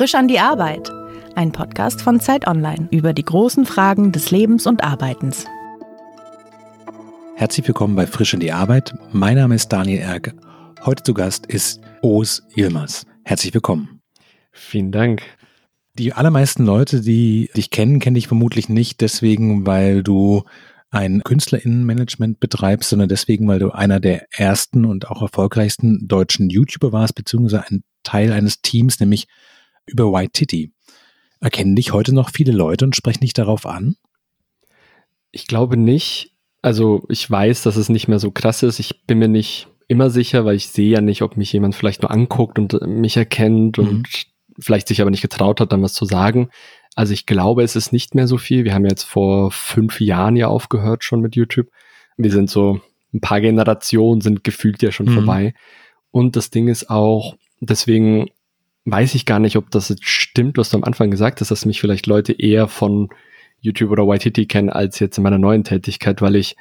Frisch an die Arbeit. Ein Podcast von Zeit Online über die großen Fragen des Lebens und Arbeitens. Herzlich willkommen bei Frisch an die Arbeit. Mein Name ist Daniel Erke. Heute zu Gast ist Oos Yilmaz. Herzlich willkommen. Vielen Dank. Die allermeisten Leute, die dich kennen, kennen dich vermutlich nicht deswegen, weil du ein Künstlerinnenmanagement betreibst, sondern deswegen, weil du einer der ersten und auch erfolgreichsten deutschen YouTuber warst, beziehungsweise ein Teil eines Teams, nämlich über White Titty. Erkennen dich heute noch viele Leute und sprechen dich darauf an? Ich glaube nicht. Also ich weiß, dass es nicht mehr so krass ist. Ich bin mir nicht immer sicher, weil ich sehe ja nicht, ob mich jemand vielleicht nur anguckt und mich erkennt mhm. und vielleicht sich aber nicht getraut hat, dann was zu sagen. Also ich glaube, es ist nicht mehr so viel. Wir haben jetzt vor fünf Jahren ja aufgehört schon mit YouTube. Wir sind so ein paar Generationen sind gefühlt ja schon mhm. vorbei. Und das Ding ist auch, deswegen weiß ich gar nicht, ob das jetzt stimmt, was du am Anfang gesagt hast, dass mich vielleicht Leute eher von YouTube oder YTT kennen als jetzt in meiner neuen Tätigkeit, weil ich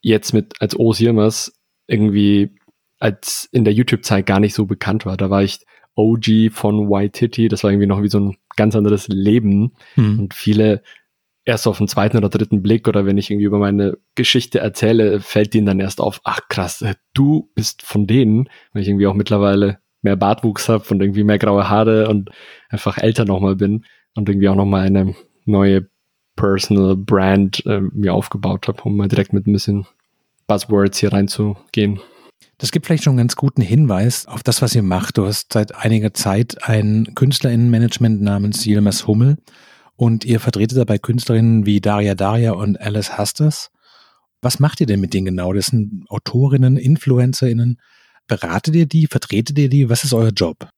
jetzt mit als Osimas irgendwie als in der YouTube-Zeit gar nicht so bekannt war. Da war ich OG von YTT, das war irgendwie noch wie so ein ganz anderes Leben. Hm. Und viele erst auf den zweiten oder dritten Blick oder wenn ich irgendwie über meine Geschichte erzähle, fällt denen dann erst auf, ach krass, du bist von denen, weil ich irgendwie auch mittlerweile mehr Bartwuchs habe und irgendwie mehr graue Haare und einfach älter nochmal bin und irgendwie auch nochmal eine neue Personal Brand äh, mir aufgebaut habe, um mal direkt mit ein bisschen Buzzwords hier reinzugehen. Das gibt vielleicht schon einen ganz guten Hinweis auf das, was ihr macht. Du hast seit einiger Zeit ein Künstlerinnenmanagement namens Yilmaz Hummel und ihr vertretet dabei Künstlerinnen wie Daria Daria und Alice Hasters. Was macht ihr denn mit denen genau? Das sind Autorinnen, InfluencerInnen. Beratet ihr die? Vertretet ihr die? Was ist euer Job?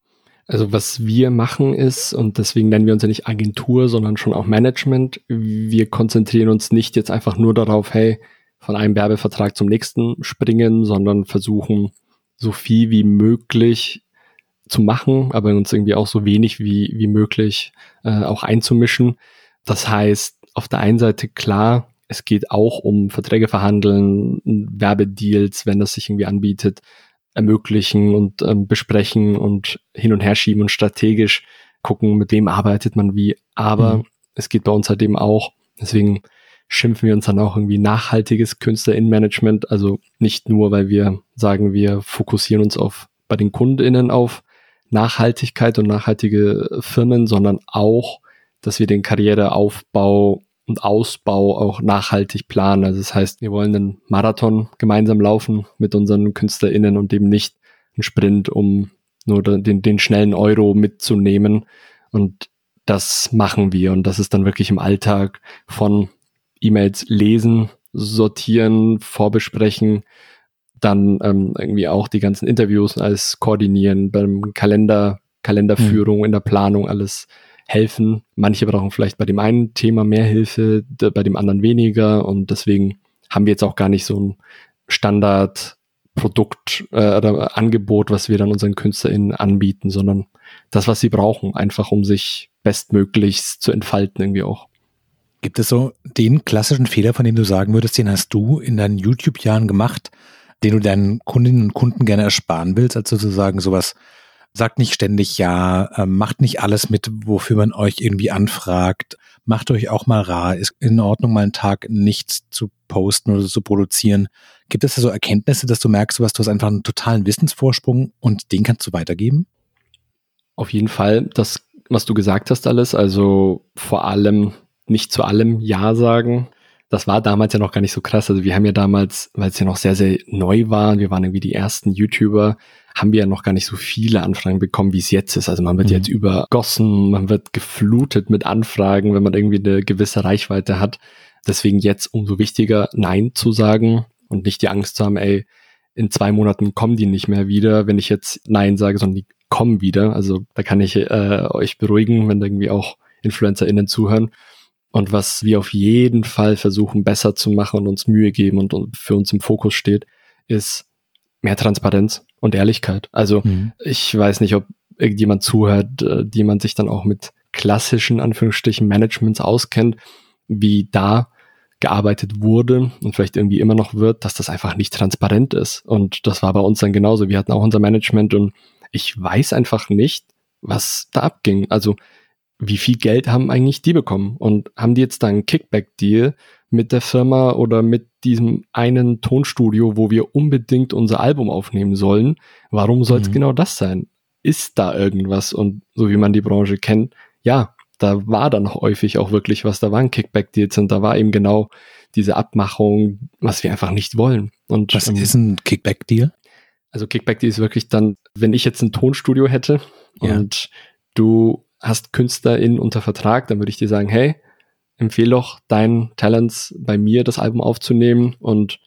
Also was wir machen ist, und deswegen nennen wir uns ja nicht Agentur, sondern schon auch Management. Wir konzentrieren uns nicht jetzt einfach nur darauf, hey, von einem Werbevertrag zum nächsten springen, sondern versuchen so viel wie möglich zu machen, aber uns irgendwie auch so wenig wie, wie möglich äh, auch einzumischen. Das heißt, auf der einen Seite klar, es geht auch um Verträge verhandeln, Werbedeals, wenn das sich irgendwie anbietet, ermöglichen und ähm, besprechen und hin und her schieben und strategisch gucken, mit wem arbeitet man wie. Aber mhm. es geht bei uns halt eben auch, deswegen schimpfen wir uns dann auch irgendwie nachhaltiges KünstlerInnenmanagement. Also nicht nur, weil wir sagen, wir fokussieren uns auf bei den KundInnen auf Nachhaltigkeit und nachhaltige Firmen, sondern auch, dass wir den Karriereaufbau und Ausbau auch nachhaltig planen. Also das heißt, wir wollen einen Marathon gemeinsam laufen mit unseren KünstlerInnen und eben nicht einen Sprint, um nur den, den schnellen Euro mitzunehmen. Und das machen wir. Und das ist dann wirklich im Alltag von E-Mails lesen, sortieren, vorbesprechen, dann ähm, irgendwie auch die ganzen Interviews alles koordinieren, beim Kalender, Kalenderführung, mhm. in der Planung alles helfen. Manche brauchen vielleicht bei dem einen Thema mehr Hilfe, bei dem anderen weniger und deswegen haben wir jetzt auch gar nicht so ein Standardprodukt äh, oder Angebot, was wir dann unseren KünstlerInnen anbieten, sondern das, was sie brauchen, einfach um sich bestmöglichst zu entfalten irgendwie auch. Gibt es so den klassischen Fehler, von dem du sagen würdest, den hast du in deinen YouTube-Jahren gemacht, den du deinen Kundinnen und Kunden gerne ersparen willst, also sozusagen sowas, sagt nicht ständig ja, äh, macht nicht alles mit, wofür man euch irgendwie anfragt, macht euch auch mal rar, ist in Ordnung, mal einen Tag nichts zu posten oder zu produzieren. Gibt es da so Erkenntnisse, dass du merkst, hast, du hast einfach einen totalen Wissensvorsprung und den kannst du weitergeben? Auf jeden Fall, das, was du gesagt hast alles, also vor allem nicht zu allem Ja sagen. Das war damals ja noch gar nicht so krass. Also wir haben ja damals, weil es ja noch sehr, sehr neu war, wir waren irgendwie die ersten YouTuber, haben wir ja noch gar nicht so viele Anfragen bekommen, wie es jetzt ist. Also man wird mhm. jetzt übergossen, man wird geflutet mit Anfragen, wenn man irgendwie eine gewisse Reichweite hat. Deswegen jetzt umso wichtiger, Nein zu sagen und nicht die Angst zu haben, ey, in zwei Monaten kommen die nicht mehr wieder, wenn ich jetzt Nein sage, sondern die kommen wieder. Also da kann ich äh, euch beruhigen, wenn irgendwie auch InfluencerInnen zuhören. Und was wir auf jeden Fall versuchen besser zu machen und uns Mühe geben und, und für uns im Fokus steht, ist mehr Transparenz und Ehrlichkeit. Also mhm. ich weiß nicht, ob irgendjemand zuhört, äh, die man sich dann auch mit klassischen Anführungsstrichen Managements auskennt, wie da gearbeitet wurde und vielleicht irgendwie immer noch wird, dass das einfach nicht transparent ist. Und das war bei uns dann genauso. Wir hatten auch unser Management und ich weiß einfach nicht, was da abging. Also wie viel Geld haben eigentlich die bekommen? Und haben die jetzt da einen Kickback-Deal mit der Firma oder mit diesem einen Tonstudio, wo wir unbedingt unser Album aufnehmen sollen? Warum soll es mhm. genau das sein? Ist da irgendwas? Und so wie man die Branche kennt, ja, da war dann häufig auch wirklich was, da waren Kickback-Deals und da war eben genau diese Abmachung, was wir einfach nicht wollen. Und, was ähm, ist ein Kickback-Deal? Also Kickback-Deal ist wirklich dann, wenn ich jetzt ein Tonstudio hätte ja. und du hast KünstlerInnen unter Vertrag, dann würde ich dir sagen, hey, empfehle doch deinen Talents bei mir das Album aufzunehmen und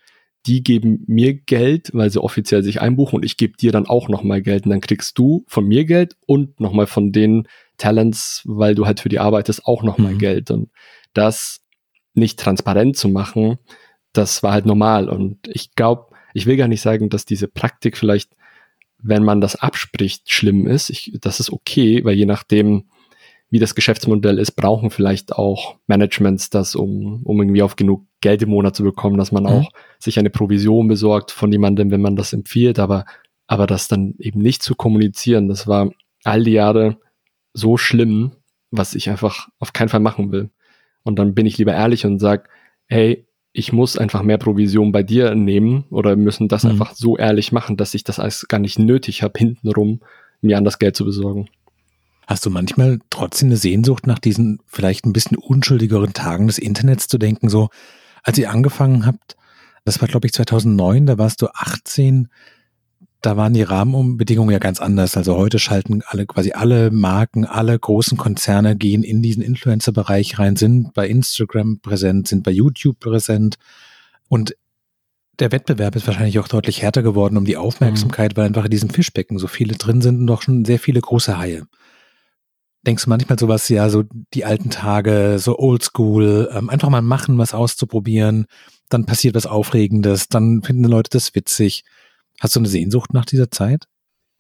die geben mir Geld, weil sie offiziell sich einbuchen und ich gebe dir dann auch nochmal Geld und dann kriegst du von mir Geld und nochmal von den Talents, weil du halt für die arbeitest, auch nochmal mhm. Geld und das nicht transparent zu machen, das war halt normal und ich glaube, ich will gar nicht sagen, dass diese Praktik vielleicht wenn man das abspricht, schlimm ist. Ich, das ist okay, weil je nachdem, wie das Geschäftsmodell ist, brauchen vielleicht auch Managements das, um, um irgendwie auf genug Geld im Monat zu bekommen, dass man mhm. auch sich eine Provision besorgt von jemandem, wenn man das empfiehlt, aber, aber das dann eben nicht zu kommunizieren, das war all die Jahre so schlimm, was ich einfach auf keinen Fall machen will. Und dann bin ich lieber ehrlich und sag, hey, ich muss einfach mehr Provision bei dir nehmen oder müssen das mhm. einfach so ehrlich machen, dass ich das alles gar nicht nötig habe, hintenrum mir an das Geld zu besorgen. Hast du manchmal trotzdem eine Sehnsucht nach diesen vielleicht ein bisschen unschuldigeren Tagen des Internets zu denken, so als ihr angefangen habt, das war glaube ich 2009, da warst du 18, da waren die Rahmenbedingungen ja ganz anders. Also heute schalten alle, quasi alle Marken, alle großen Konzerne gehen in diesen Influencer-Bereich rein, sind bei Instagram präsent, sind bei YouTube präsent. Und der Wettbewerb ist wahrscheinlich auch deutlich härter geworden um die Aufmerksamkeit, mhm. weil einfach in diesem Fischbecken so viele drin sind und doch schon sehr viele große Haie. Denkst du manchmal sowas, ja, so die alten Tage, so oldschool, ähm, einfach mal machen, was auszuprobieren, dann passiert was Aufregendes, dann finden die Leute das witzig. Hast du eine Sehnsucht nach dieser Zeit?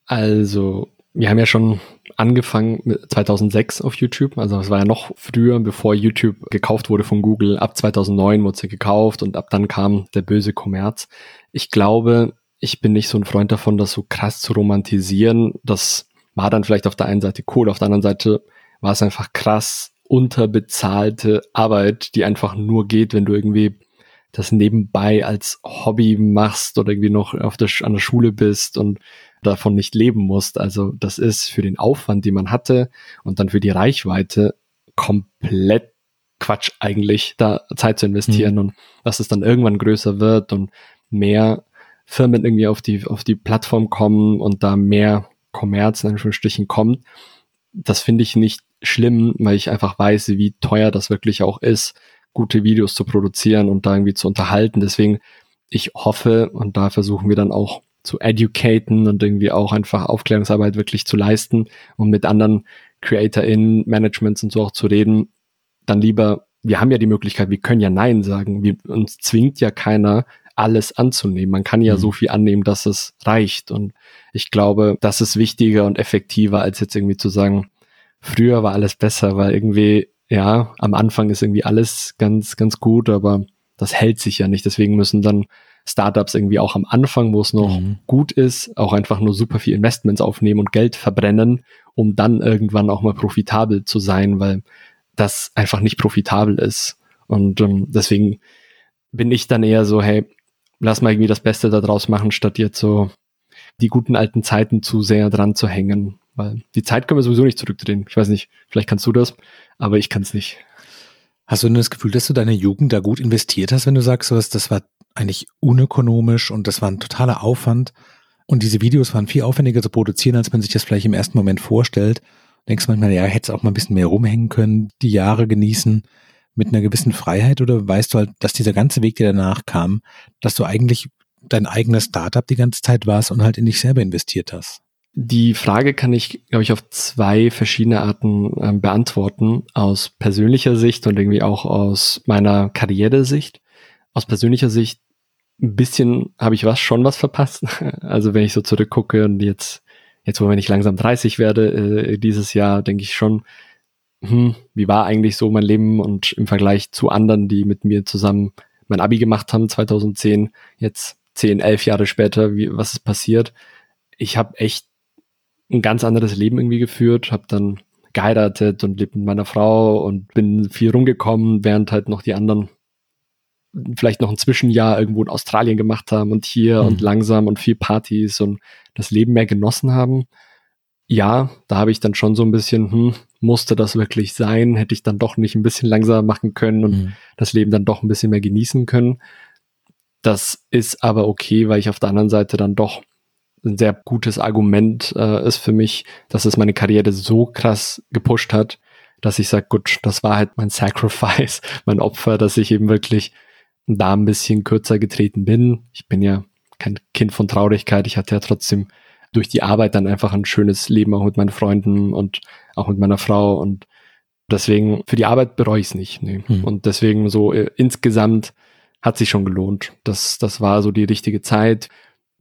Also, wir haben ja schon angefangen mit 2006 auf YouTube. Also es war ja noch früher, bevor YouTube gekauft wurde von Google. Ab 2009 wurde sie gekauft und ab dann kam der böse Kommerz. Ich glaube, ich bin nicht so ein Freund davon, das so krass zu romantisieren. Das war dann vielleicht auf der einen Seite cool, auf der anderen Seite war es einfach krass unterbezahlte Arbeit, die einfach nur geht, wenn du irgendwie das nebenbei als Hobby machst oder irgendwie noch auf der, an der Schule bist und davon nicht leben musst. Also das ist für den Aufwand, den man hatte und dann für die Reichweite komplett Quatsch eigentlich, da Zeit zu investieren mhm. und dass es dann irgendwann größer wird und mehr Firmen irgendwie auf die, auf die Plattform kommen und da mehr Kommerz in Anführungsstrichen kommt. Das finde ich nicht schlimm, weil ich einfach weiß, wie teuer das wirklich auch ist gute Videos zu produzieren und da irgendwie zu unterhalten. Deswegen, ich hoffe, und da versuchen wir dann auch zu educaten und irgendwie auch einfach Aufklärungsarbeit wirklich zu leisten und mit anderen CreatorInnen, Managements und so auch zu reden, dann lieber, wir haben ja die Möglichkeit, wir können ja Nein sagen. Wir, uns zwingt ja keiner, alles anzunehmen. Man kann ja mhm. so viel annehmen, dass es reicht. Und ich glaube, das ist wichtiger und effektiver, als jetzt irgendwie zu sagen, früher war alles besser, weil irgendwie ja, am Anfang ist irgendwie alles ganz, ganz gut, aber das hält sich ja nicht. Deswegen müssen dann Startups irgendwie auch am Anfang, wo es noch mhm. gut ist, auch einfach nur super viel Investments aufnehmen und Geld verbrennen, um dann irgendwann auch mal profitabel zu sein, weil das einfach nicht profitabel ist. Und ähm, deswegen bin ich dann eher so, hey, lass mal irgendwie das Beste daraus machen, statt jetzt so die guten alten Zeiten zu sehr dran zu hängen. Weil die Zeit können wir sowieso nicht zurückdrehen. Ich weiß nicht, vielleicht kannst du das, aber ich kann es nicht. Hast du denn das Gefühl, dass du deine Jugend da gut investiert hast, wenn du sagst, sowas, das war eigentlich unökonomisch und das war ein totaler Aufwand und diese Videos waren viel aufwendiger zu produzieren, als man sich das vielleicht im ersten Moment vorstellt. Denkst du manchmal, ja, hättest auch mal ein bisschen mehr rumhängen können, die Jahre genießen mit einer gewissen Freiheit oder weißt du halt, dass dieser ganze Weg, der danach kam, dass du eigentlich dein eigenes Startup die ganze Zeit warst und halt in dich selber investiert hast? Die Frage kann ich, glaube ich, auf zwei verschiedene Arten äh, beantworten. Aus persönlicher Sicht und irgendwie auch aus meiner Karrieresicht. Aus persönlicher Sicht ein bisschen habe ich was schon was verpasst. Also wenn ich so zurückgucke und jetzt, jetzt wo wenn ich langsam 30 werde, äh, dieses Jahr, denke ich schon, hm, wie war eigentlich so mein Leben und im Vergleich zu anderen, die mit mir zusammen mein Abi gemacht haben, 2010, jetzt 10, 11 Jahre später, wie, was ist passiert? Ich habe echt ein ganz anderes Leben irgendwie geführt, habe dann geheiratet und lebt mit meiner Frau und bin viel rumgekommen, während halt noch die anderen vielleicht noch ein Zwischenjahr irgendwo in Australien gemacht haben und hier mhm. und langsam und viel Partys und das Leben mehr genossen haben. Ja, da habe ich dann schon so ein bisschen, hm, musste das wirklich sein? Hätte ich dann doch nicht ein bisschen langsamer machen können und mhm. das Leben dann doch ein bisschen mehr genießen können? Das ist aber okay, weil ich auf der anderen Seite dann doch ein sehr gutes Argument äh, ist für mich, dass es meine Karriere so krass gepusht hat, dass ich sage, gut, das war halt mein Sacrifice, mein Opfer, dass ich eben wirklich da ein bisschen kürzer getreten bin. Ich bin ja kein Kind von Traurigkeit. Ich hatte ja trotzdem durch die Arbeit dann einfach ein schönes Leben auch mit meinen Freunden und auch mit meiner Frau und deswegen für die Arbeit bereue ich es nicht. Nee. Hm. Und deswegen so äh, insgesamt hat sich schon gelohnt. Das, das war so die richtige Zeit.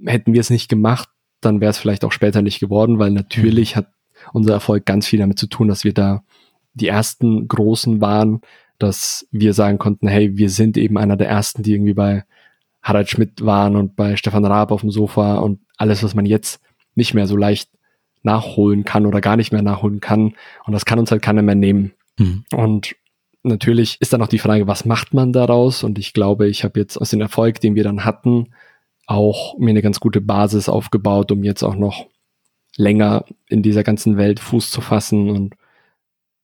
Hätten wir es nicht gemacht, dann wäre es vielleicht auch später nicht geworden, weil natürlich mhm. hat unser Erfolg ganz viel damit zu tun, dass wir da die ersten Großen waren, dass wir sagen konnten, hey, wir sind eben einer der ersten, die irgendwie bei Harald Schmidt waren und bei Stefan Raab auf dem Sofa und alles, was man jetzt nicht mehr so leicht nachholen kann oder gar nicht mehr nachholen kann. Und das kann uns halt keiner mehr nehmen. Mhm. Und natürlich ist dann auch die Frage, was macht man daraus? Und ich glaube, ich habe jetzt aus dem Erfolg, den wir dann hatten, auch mir eine ganz gute Basis aufgebaut, um jetzt auch noch länger in dieser ganzen Welt Fuß zu fassen und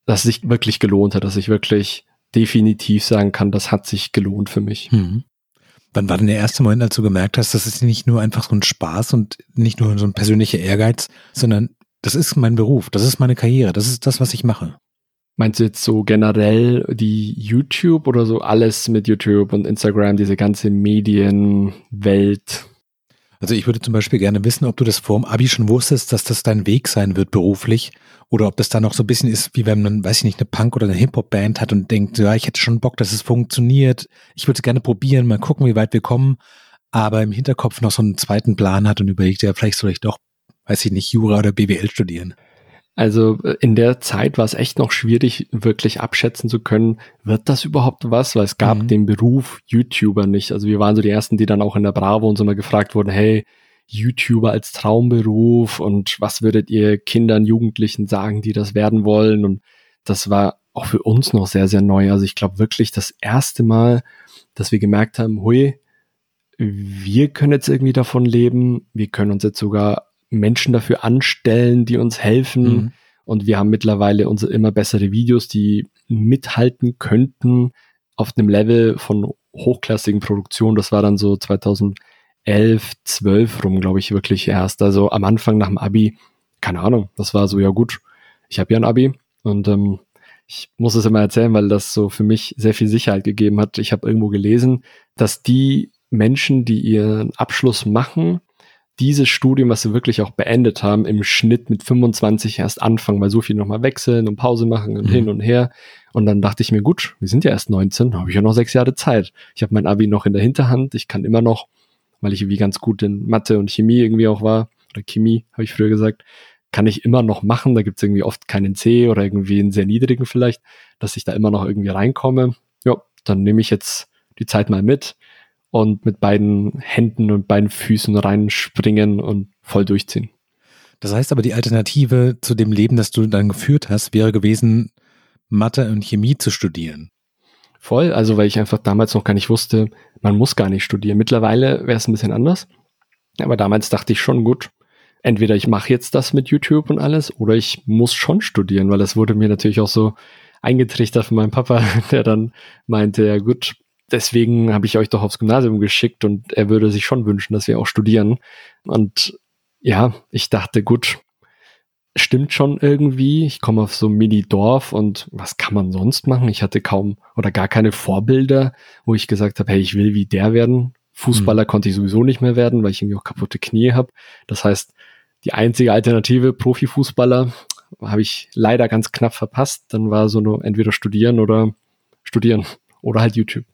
dass es sich wirklich gelohnt hat, dass ich wirklich definitiv sagen kann, das hat sich gelohnt für mich. Mhm. Wann war denn der erste Moment, als du gemerkt hast, das ist nicht nur einfach so ein Spaß und nicht nur so ein persönlicher Ehrgeiz, sondern das ist mein Beruf, das ist meine Karriere, das ist das, was ich mache? Meinst du jetzt so generell die YouTube oder so alles mit YouTube und Instagram, diese ganze Medienwelt? Also ich würde zum Beispiel gerne wissen, ob du das vor dem Abi schon wusstest, dass das dein Weg sein wird beruflich oder ob das da noch so ein bisschen ist, wie wenn man, weiß ich nicht, eine Punk- oder eine Hip-Hop-Band hat und denkt, ja, ich hätte schon Bock, dass es funktioniert. Ich würde es gerne probieren, mal gucken, wie weit wir kommen. Aber im Hinterkopf noch so einen zweiten Plan hat und überlegt, ja, vielleicht soll ich doch, weiß ich nicht, Jura oder BWL studieren. Also äh, in der Zeit war es echt noch schwierig, wirklich abschätzen zu können, wird das überhaupt was? Weil es gab mhm. den Beruf YouTuber nicht. Also wir waren so die Ersten, die dann auch in der Bravo uns immer gefragt wurden, hey, YouTuber als Traumberuf und was würdet ihr Kindern, Jugendlichen sagen, die das werden wollen? Und das war auch für uns noch sehr, sehr neu. Also ich glaube wirklich das erste Mal, dass wir gemerkt haben, hui, wir können jetzt irgendwie davon leben. Wir können uns jetzt sogar Menschen dafür anstellen, die uns helfen. Mhm. Und wir haben mittlerweile unsere immer bessere Videos, die mithalten könnten auf einem Level von hochklassigen Produktionen. Das war dann so 2011, 12 rum, glaube ich, wirklich erst. Also am Anfang nach dem Abi, keine Ahnung, das war so, ja gut, ich habe ja ein Abi und ähm, ich muss es immer erzählen, weil das so für mich sehr viel Sicherheit gegeben hat. Ich habe irgendwo gelesen, dass die Menschen, die ihren Abschluss machen, dieses Studium, was sie wirklich auch beendet haben, im Schnitt mit 25 erst anfangen, weil so viel nochmal wechseln und Pause machen und mhm. hin und her. Und dann dachte ich mir, gut, wir sind ja erst 19, habe ich ja noch sechs Jahre Zeit. Ich habe mein Abi noch in der Hinterhand, ich kann immer noch, weil ich irgendwie ganz gut in Mathe und Chemie irgendwie auch war, oder Chemie, habe ich früher gesagt, kann ich immer noch machen. Da gibt es irgendwie oft keinen C oder irgendwie einen sehr niedrigen vielleicht, dass ich da immer noch irgendwie reinkomme. Ja, dann nehme ich jetzt die Zeit mal mit und mit beiden Händen und beiden Füßen reinspringen und voll durchziehen. Das heißt aber, die Alternative zu dem Leben, das du dann geführt hast, wäre gewesen, Mathe und Chemie zu studieren. Voll, also weil ich einfach damals noch gar nicht wusste, man muss gar nicht studieren. Mittlerweile wäre es ein bisschen anders. Aber damals dachte ich schon, gut, entweder ich mache jetzt das mit YouTube und alles oder ich muss schon studieren, weil das wurde mir natürlich auch so eingetrichtert von meinem Papa, der dann meinte, ja gut, deswegen habe ich euch doch aufs Gymnasium geschickt und er würde sich schon wünschen, dass wir auch studieren. Und ja, ich dachte, gut, stimmt schon irgendwie. Ich komme auf so ein Mini-Dorf und was kann man sonst machen? Ich hatte kaum oder gar keine Vorbilder, wo ich gesagt habe, hey, ich will wie der werden. Fußballer mhm. konnte ich sowieso nicht mehr werden, weil ich irgendwie auch kaputte Knie habe. Das heißt, die einzige Alternative, Profifußballer, habe ich leider ganz knapp verpasst. Dann war so nur entweder studieren oder studieren oder halt YouTube.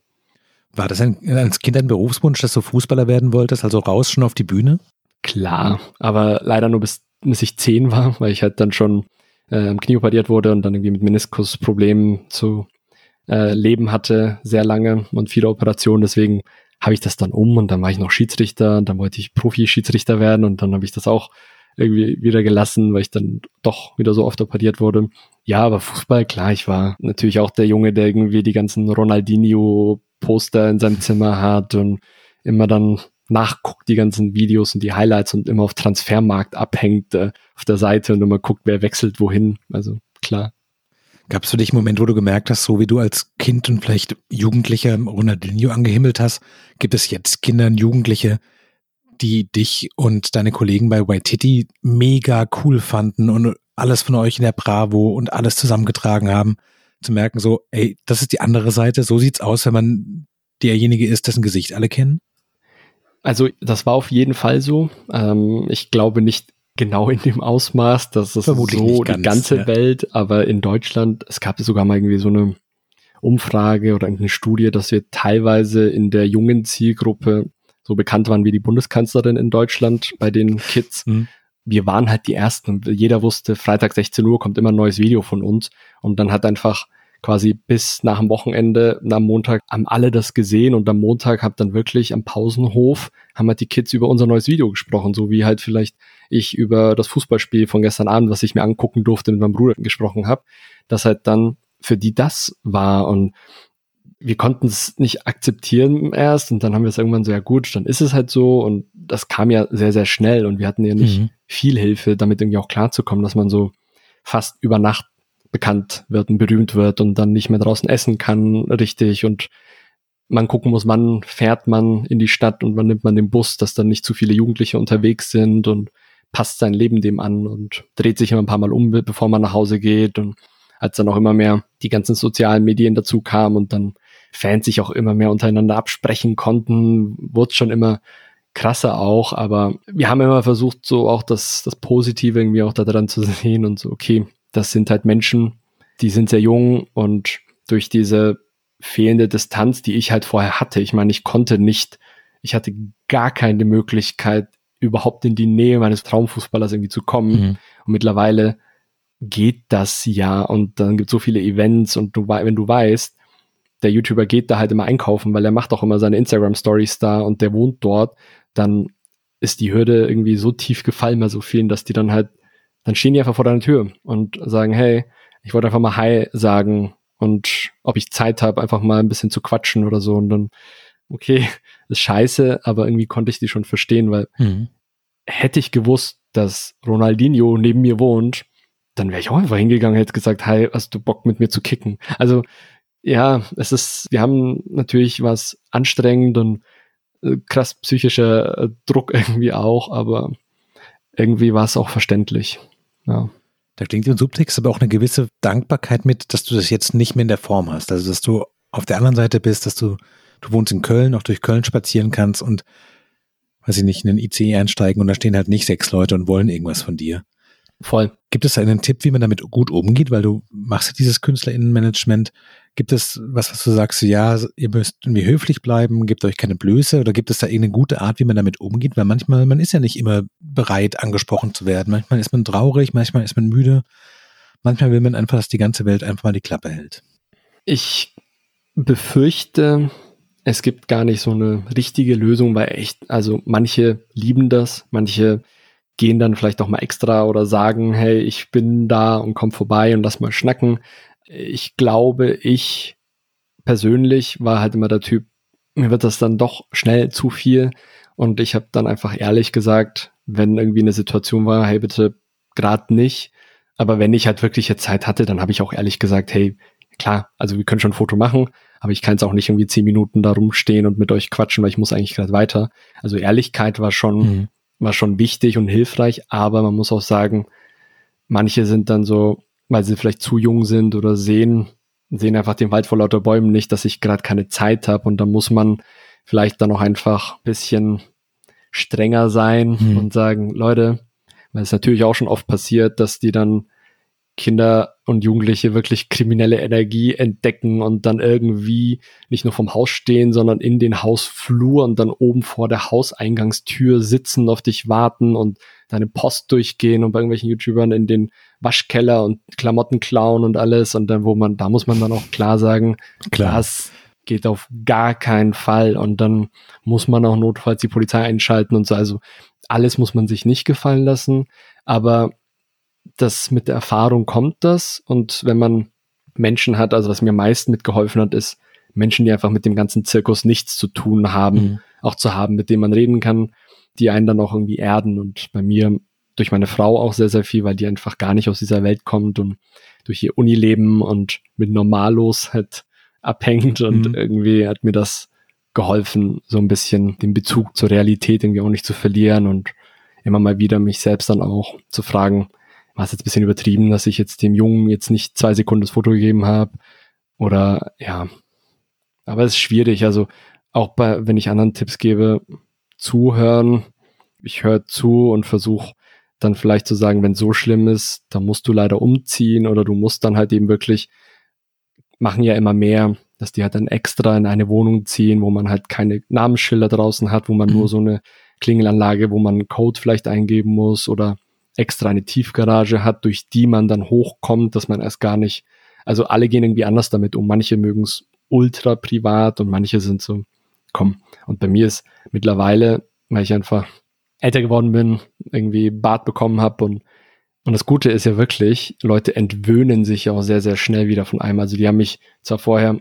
War das ein, als Kind ein Berufswunsch, dass du Fußballer werden wolltest, also raus schon auf die Bühne? Klar, aber leider nur bis, bis ich zehn war, weil ich halt dann schon äh, am Knie operiert wurde und dann irgendwie mit Meniskusproblemen zu äh, leben hatte, sehr lange und viele Operationen. Deswegen habe ich das dann um und dann war ich noch Schiedsrichter und dann wollte ich Profi-Schiedsrichter werden und dann habe ich das auch irgendwie wieder gelassen, weil ich dann doch wieder so oft operiert wurde. Ja, aber Fußball, klar, ich war natürlich auch der Junge, der irgendwie die ganzen Ronaldinho-Poster in seinem Zimmer hat und immer dann nachguckt die ganzen Videos und die Highlights und immer auf Transfermarkt abhängt äh, auf der Seite und immer guckt, wer wechselt wohin. Also klar. Gab es für dich einen Moment, wo du gemerkt hast, so wie du als Kind und vielleicht Jugendlicher Ronaldinho angehimmelt hast, gibt es jetzt Kinder und Jugendliche, die dich und deine Kollegen bei Waititi mega cool fanden und alles von euch in der Bravo und alles zusammengetragen haben, zu merken so, ey, das ist die andere Seite, so sieht's aus, wenn man derjenige ist, dessen Gesicht alle kennen? Also das war auf jeden Fall so. Ähm, ich glaube nicht genau in dem Ausmaß, dass es Vermutlich so ganz, die ganze ja. Welt, aber in Deutschland, es gab sogar mal irgendwie so eine Umfrage oder eine Studie, dass wir teilweise in der jungen Zielgruppe so bekannt waren wie die Bundeskanzlerin in Deutschland bei den Kids. Mhm. Wir waren halt die Ersten. Jeder wusste, Freitag 16 Uhr kommt immer ein neues Video von uns. Und dann hat einfach quasi bis nach dem Wochenende, am Montag haben alle das gesehen und am Montag hat dann wirklich am Pausenhof haben halt die Kids über unser neues Video gesprochen, so wie halt vielleicht ich über das Fußballspiel von gestern Abend, was ich mir angucken durfte, mit meinem Bruder gesprochen habe, dass halt dann für die das war und wir konnten es nicht akzeptieren erst und dann haben wir es irgendwann so, ja gut, dann ist es halt so und das kam ja sehr, sehr schnell und wir hatten ja nicht mhm. Viel Hilfe, damit irgendwie auch klarzukommen, dass man so fast über Nacht bekannt wird und berühmt wird und dann nicht mehr draußen essen kann richtig und man gucken muss, wann fährt man in die Stadt und wann nimmt man den Bus, dass dann nicht zu viele Jugendliche unterwegs sind und passt sein Leben dem an und dreht sich immer ein paar Mal um, bevor man nach Hause geht und als dann auch immer mehr die ganzen sozialen Medien dazu kamen und dann Fans sich auch immer mehr untereinander absprechen konnten, wurde schon immer krasser auch, aber wir haben immer versucht, so auch das, das Positive irgendwie auch daran zu sehen und so, okay, das sind halt Menschen, die sind sehr jung und durch diese fehlende Distanz, die ich halt vorher hatte, ich meine, ich konnte nicht, ich hatte gar keine Möglichkeit, überhaupt in die Nähe meines Traumfußballers irgendwie zu kommen. Mhm. Und mittlerweile geht das ja und dann gibt es so viele Events und du, wenn du weißt, der YouTuber geht da halt immer einkaufen, weil er macht auch immer seine Instagram-Stories da und der wohnt dort, dann ist die Hürde irgendwie so tief gefallen bei so vielen, dass die dann halt dann stehen die einfach vor deiner Tür und sagen, hey, ich wollte einfach mal Hi sagen und ob ich Zeit habe, einfach mal ein bisschen zu quatschen oder so. Und dann, okay, ist scheiße, aber irgendwie konnte ich die schon verstehen, weil mhm. hätte ich gewusst, dass Ronaldinho neben mir wohnt, dann wäre ich auch einfach hingegangen, hätte gesagt, hi, hast du Bock mit mir zu kicken? Also ja, es ist, wir haben natürlich was anstrengend und äh, krass psychischer äh, Druck irgendwie auch, aber irgendwie war es auch verständlich. Ja. Da klingt im Subtext aber auch eine gewisse Dankbarkeit mit, dass du das jetzt nicht mehr in der Form hast. Also, dass du auf der anderen Seite bist, dass du, du wohnst in Köln, auch durch Köln spazieren kannst und, weiß ich nicht, in den ICE einsteigen und da stehen halt nicht sechs Leute und wollen irgendwas von dir. Voll. Gibt es einen Tipp, wie man damit gut umgeht? Weil du machst ja dieses KünstlerInnenmanagement. Gibt es was, was du sagst, ja, ihr müsst irgendwie höflich bleiben, gebt euch keine Blöße oder gibt es da irgendeine gute Art, wie man damit umgeht? Weil manchmal, man ist ja nicht immer bereit, angesprochen zu werden. Manchmal ist man traurig, manchmal ist man müde. Manchmal will man einfach, dass die ganze Welt einfach mal die Klappe hält. Ich befürchte, es gibt gar nicht so eine richtige Lösung, weil echt, also manche lieben das, manche gehen dann vielleicht auch mal extra oder sagen, hey, ich bin da und komm vorbei und lass mal schnacken ich glaube, ich persönlich war halt immer der Typ, mir wird das dann doch schnell zu viel und ich habe dann einfach ehrlich gesagt, wenn irgendwie eine Situation war, hey bitte gerade nicht, aber wenn ich halt wirklich jetzt Zeit hatte, dann habe ich auch ehrlich gesagt, hey klar, also wir können schon ein Foto machen, aber ich kann jetzt auch nicht irgendwie zehn Minuten da rumstehen und mit euch quatschen, weil ich muss eigentlich gerade weiter. Also Ehrlichkeit war schon mhm. War schon wichtig und hilfreich, aber man muss auch sagen, manche sind dann so, weil sie vielleicht zu jung sind oder sehen, sehen einfach den Wald vor lauter Bäumen nicht, dass ich gerade keine Zeit habe und da muss man vielleicht dann auch einfach ein bisschen strenger sein mhm. und sagen, Leute, weil es natürlich auch schon oft passiert, dass die dann Kinder und Jugendliche wirklich kriminelle Energie entdecken und dann irgendwie nicht nur vom Haus stehen, sondern in den Hausflur und dann oben vor der Hauseingangstür sitzen, auf dich warten und deine Post durchgehen und bei irgendwelchen YouTubern in den Waschkeller und Klamotten klauen und alles und dann, wo man, da muss man dann auch klar sagen, klar. das geht auf gar keinen Fall. Und dann muss man auch notfalls die Polizei einschalten und so. Also alles muss man sich nicht gefallen lassen. Aber das mit der Erfahrung kommt das. Und wenn man Menschen hat, also was mir am meisten mitgeholfen hat, ist Menschen, die einfach mit dem ganzen Zirkus nichts zu tun haben, mhm. auch zu haben, mit denen man reden kann, die einen dann auch irgendwie erden. Und bei mir durch meine Frau auch sehr, sehr viel, weil die einfach gar nicht aus dieser Welt kommt und durch ihr Unileben und mit Normalos halt abhängt und mhm. irgendwie hat mir das geholfen, so ein bisschen den Bezug zur Realität irgendwie auch nicht zu verlieren und immer mal wieder mich selbst dann auch zu fragen, war es jetzt ein bisschen übertrieben, dass ich jetzt dem Jungen jetzt nicht zwei Sekunden das Foto gegeben habe oder ja, aber es ist schwierig, also auch bei, wenn ich anderen Tipps gebe, zuhören, ich höre zu und versuche dann vielleicht zu sagen, wenn so schlimm ist, dann musst du leider umziehen oder du musst dann halt eben wirklich, machen ja immer mehr, dass die halt dann extra in eine Wohnung ziehen, wo man halt keine Namensschilder draußen hat, wo man mhm. nur so eine Klingelanlage, wo man Code vielleicht eingeben muss oder extra eine Tiefgarage hat, durch die man dann hochkommt, dass man erst gar nicht, also alle gehen irgendwie anders damit um. Manche mögen es ultra privat und manche sind so, komm. Und bei mir ist mittlerweile, weil ich einfach älter geworden bin, irgendwie Bart bekommen habe und und das Gute ist ja wirklich, Leute entwöhnen sich ja auch sehr, sehr schnell wieder von einem. Also die haben mich zwar vorher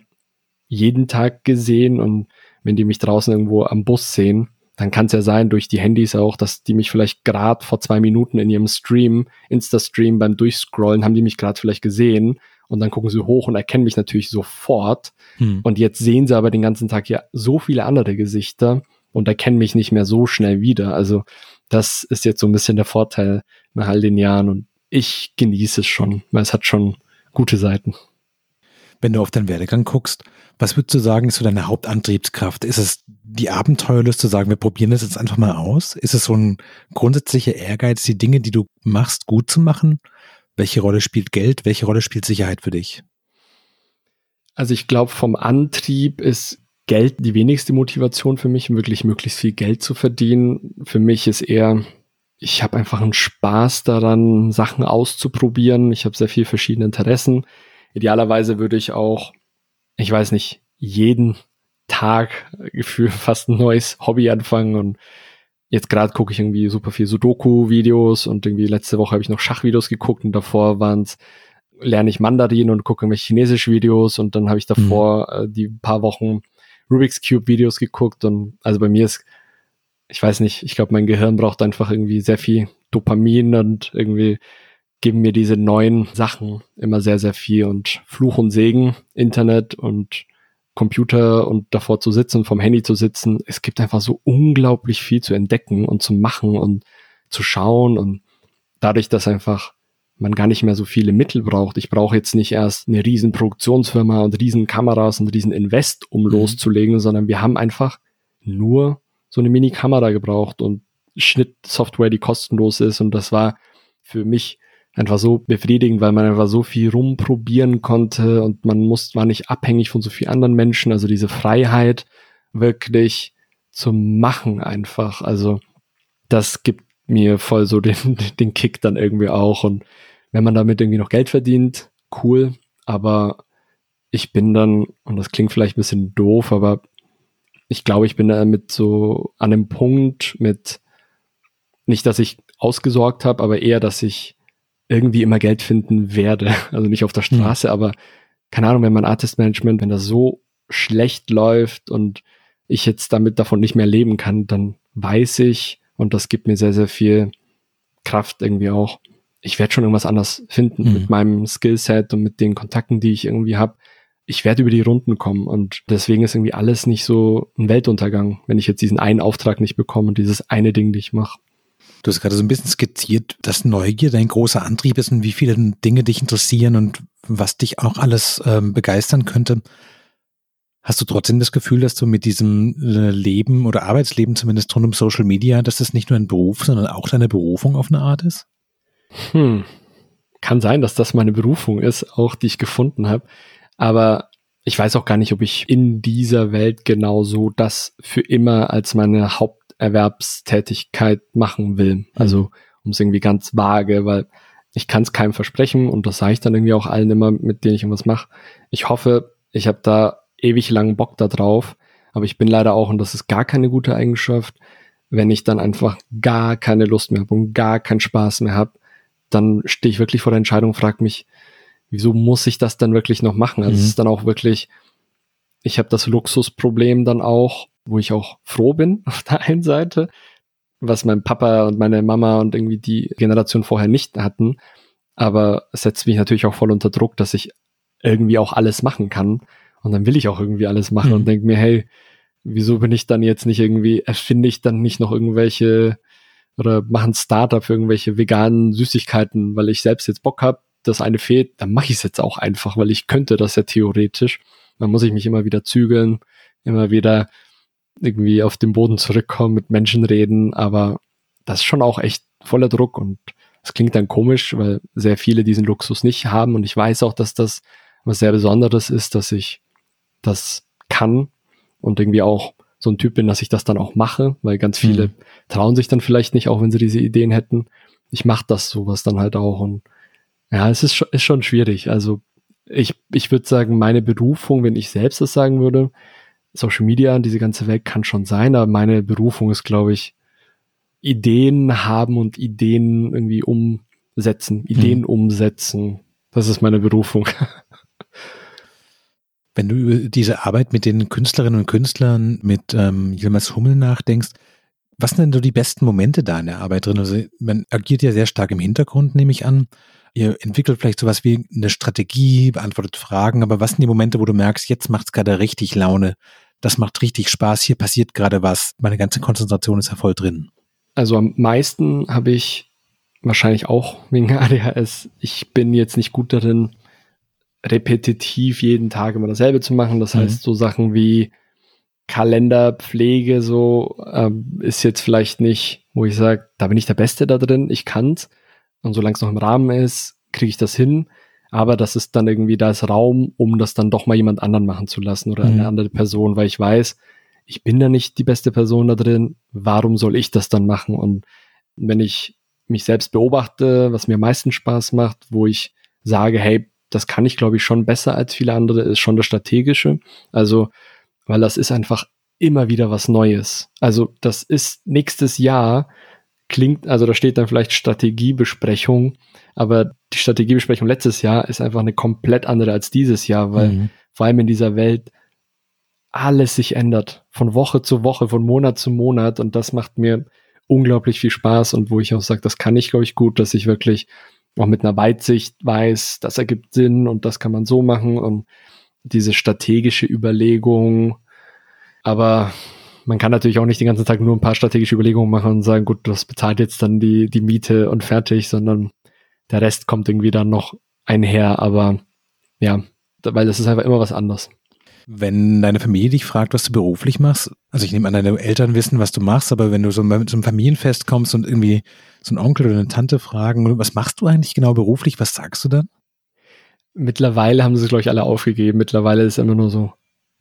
jeden Tag gesehen und wenn die mich draußen irgendwo am Bus sehen, dann kann es ja sein, durch die Handys auch, dass die mich vielleicht gerade vor zwei Minuten in ihrem Stream, Insta-Stream beim Durchscrollen, haben die mich gerade vielleicht gesehen und dann gucken sie hoch und erkennen mich natürlich sofort. Hm. Und jetzt sehen sie aber den ganzen Tag ja so viele andere Gesichter und erkennen mich nicht mehr so schnell wieder. Also das ist jetzt so ein bisschen der Vorteil nach all den Jahren und ich genieße es schon, weil es hat schon gute Seiten. Wenn du auf deinen Werdegang guckst, was würdest du sagen, ist so deine Hauptantriebskraft? Ist es die Abenteuerlust zu sagen, wir probieren das jetzt einfach mal aus? Ist es so ein grundsätzlicher Ehrgeiz, die Dinge, die du machst, gut zu machen? Welche Rolle spielt Geld? Welche Rolle spielt Sicherheit für dich? Also ich glaube, vom Antrieb ist Geld die wenigste Motivation für mich, wirklich möglichst viel Geld zu verdienen. Für mich ist eher, ich habe einfach einen Spaß daran, Sachen auszuprobieren. Ich habe sehr viel verschiedene Interessen. Idealerweise würde ich auch, ich weiß nicht, jeden Tag für fast ein neues Hobby anfangen und jetzt gerade gucke ich irgendwie super viel Sudoku-Videos und irgendwie letzte Woche habe ich noch Schachvideos geguckt und davor waren es lerne ich Mandarin und gucke irgendwelche chinesische Videos und dann habe ich davor mhm. äh, die paar Wochen Rubik's Cube Videos geguckt und also bei mir ist, ich weiß nicht, ich glaube, mein Gehirn braucht einfach irgendwie sehr viel Dopamin und irgendwie geben mir diese neuen Sachen immer sehr, sehr viel und Fluch und Segen, Internet und Computer und davor zu sitzen, vom Handy zu sitzen. Es gibt einfach so unglaublich viel zu entdecken und zu machen und zu schauen und dadurch, dass einfach man gar nicht mehr so viele Mittel braucht. Ich brauche jetzt nicht erst eine riesen Produktionsfirma und riesen Kameras und riesen Invest, um mhm. loszulegen, sondern wir haben einfach nur so eine Mini-Kamera gebraucht und Schnittsoftware, die kostenlos ist. Und das war für mich einfach so befriedigend, weil man einfach so viel rumprobieren konnte und man muss, war nicht abhängig von so vielen anderen Menschen. Also diese Freiheit wirklich zu machen einfach. Also das gibt mir voll so den, den Kick dann irgendwie auch. Und wenn man damit irgendwie noch Geld verdient, cool. Aber ich bin dann, und das klingt vielleicht ein bisschen doof, aber ich glaube, ich bin damit so an einem Punkt mit, nicht, dass ich ausgesorgt habe, aber eher, dass ich irgendwie immer Geld finden werde. Also nicht auf der. Straße, mhm. aber keine Ahnung, wenn mein Artist Management, wenn das so schlecht läuft und ich jetzt damit davon nicht mehr leben kann, dann weiß ich, und das gibt mir sehr, sehr viel Kraft irgendwie auch, ich werde schon irgendwas anders finden mhm. mit meinem Skillset und mit den Kontakten, die ich irgendwie habe. Ich werde über die Runden kommen und deswegen ist irgendwie alles nicht so ein Weltuntergang, wenn ich jetzt diesen einen Auftrag nicht bekomme und dieses eine Ding, die ich mache. Du hast gerade so ein bisschen skizziert, dass Neugier dein großer Antrieb ist und wie viele Dinge dich interessieren und was dich auch alles ähm, begeistern könnte. Hast du trotzdem das Gefühl, dass du mit diesem äh, Leben oder Arbeitsleben zumindest rund um Social Media, dass das nicht nur ein Beruf, sondern auch deine Berufung auf eine Art ist? Hm. Kann sein, dass das meine Berufung ist, auch die ich gefunden habe. Aber ich weiß auch gar nicht, ob ich in dieser Welt genau so das für immer als meine Haupterwerbstätigkeit machen will. Mhm. Also um es irgendwie ganz vage, weil ich kann es keinem versprechen und das sage ich dann irgendwie auch allen immer, mit denen ich irgendwas mache. Ich hoffe, ich habe da ewig lang Bock da drauf. Aber ich bin leider auch, und das ist gar keine gute Eigenschaft, wenn ich dann einfach gar keine Lust mehr habe und gar keinen Spaß mehr habe, dann stehe ich wirklich vor der Entscheidung und frage mich, wieso muss ich das dann wirklich noch machen? Also mhm. es ist dann auch wirklich, ich habe das Luxusproblem dann auch, wo ich auch froh bin auf der einen Seite, was mein Papa und meine Mama und irgendwie die Generation vorher nicht hatten. Aber es setzt mich natürlich auch voll unter Druck, dass ich irgendwie auch alles machen kann. Und dann will ich auch irgendwie alles machen mhm. und denke mir, hey, wieso bin ich dann jetzt nicht irgendwie, erfinde ich dann nicht noch irgendwelche oder mache ein Startup für irgendwelche veganen Süßigkeiten, weil ich selbst jetzt Bock habe, das eine fehlt, dann mache ich es jetzt auch einfach, weil ich könnte das ja theoretisch. Dann muss ich mich immer wieder zügeln, immer wieder irgendwie auf den Boden zurückkommen, mit Menschen reden, aber das ist schon auch echt voller Druck und es klingt dann komisch, weil sehr viele diesen Luxus nicht haben und ich weiß auch, dass das was sehr Besonderes ist, dass ich das kann und irgendwie auch so ein Typ bin, dass ich das dann auch mache, weil ganz viele mhm. trauen sich dann vielleicht nicht, auch wenn sie diese Ideen hätten. Ich mache das sowas dann halt auch und ja, es ist, schon, ist schon schwierig. Also ich, ich würde sagen, meine Berufung, wenn ich selbst das sagen würde, Social Media, diese ganze Welt kann schon sein, aber meine Berufung ist, glaube ich, Ideen haben und Ideen irgendwie umsetzen, Ideen mhm. umsetzen. Das ist meine Berufung. Wenn du über diese Arbeit mit den Künstlerinnen und Künstlern, mit ähm, Yilmaz Hummel nachdenkst, was sind denn so die besten Momente da in der Arbeit drin? Also man agiert ja sehr stark im Hintergrund, nehme ich an. Ihr entwickelt vielleicht sowas wie eine Strategie, beantwortet Fragen, aber was sind die Momente, wo du merkst, jetzt macht es gerade richtig Laune, das macht richtig Spaß, hier passiert gerade was, meine ganze Konzentration ist ja voll drin. Also am meisten habe ich wahrscheinlich auch wegen ADHS, ich bin jetzt nicht gut darin, repetitiv jeden Tag immer dasselbe zu machen. Das mhm. heißt, so Sachen wie Kalenderpflege so ähm, ist jetzt vielleicht nicht, wo ich sage, da bin ich der Beste da drin, ich kann's. Und solange es noch im Rahmen ist, kriege ich das hin. Aber das ist dann irgendwie, da ist Raum, um das dann doch mal jemand anderen machen zu lassen oder mhm. eine andere Person, weil ich weiß, ich bin da nicht die beste Person da drin. Warum soll ich das dann machen? Und wenn ich mich selbst beobachte, was mir am meisten Spaß macht, wo ich sage, hey, das kann ich, glaube ich, schon besser als viele andere, ist schon das Strategische. Also, weil das ist einfach immer wieder was Neues. Also, das ist nächstes Jahr klingt, also da steht dann vielleicht Strategiebesprechung, aber die Strategiebesprechung letztes Jahr ist einfach eine komplett andere als dieses Jahr, weil mhm. vor allem in dieser Welt alles sich ändert. Von Woche zu Woche, von Monat zu Monat und das macht mir unglaublich viel Spaß und wo ich auch sage, das kann ich, glaube ich, gut, dass ich wirklich auch mit einer Weitsicht weiß, das ergibt Sinn und das kann man so machen und diese strategische Überlegung. Aber man kann natürlich auch nicht den ganzen Tag nur ein paar strategische Überlegungen machen und sagen, gut, das bezahlt jetzt dann die, die Miete und fertig, sondern der Rest kommt irgendwie dann noch einher. Aber ja, weil das ist einfach immer was anderes. Wenn deine Familie dich fragt, was du beruflich machst, also ich nehme an, deine Eltern wissen, was du machst, aber wenn du so mit so einem Familienfest kommst und irgendwie so ein Onkel oder eine Tante fragen, was machst du eigentlich genau beruflich, was sagst du dann? Mittlerweile haben sie es, glaube ich, alle aufgegeben. Mittlerweile ist es immer nur so,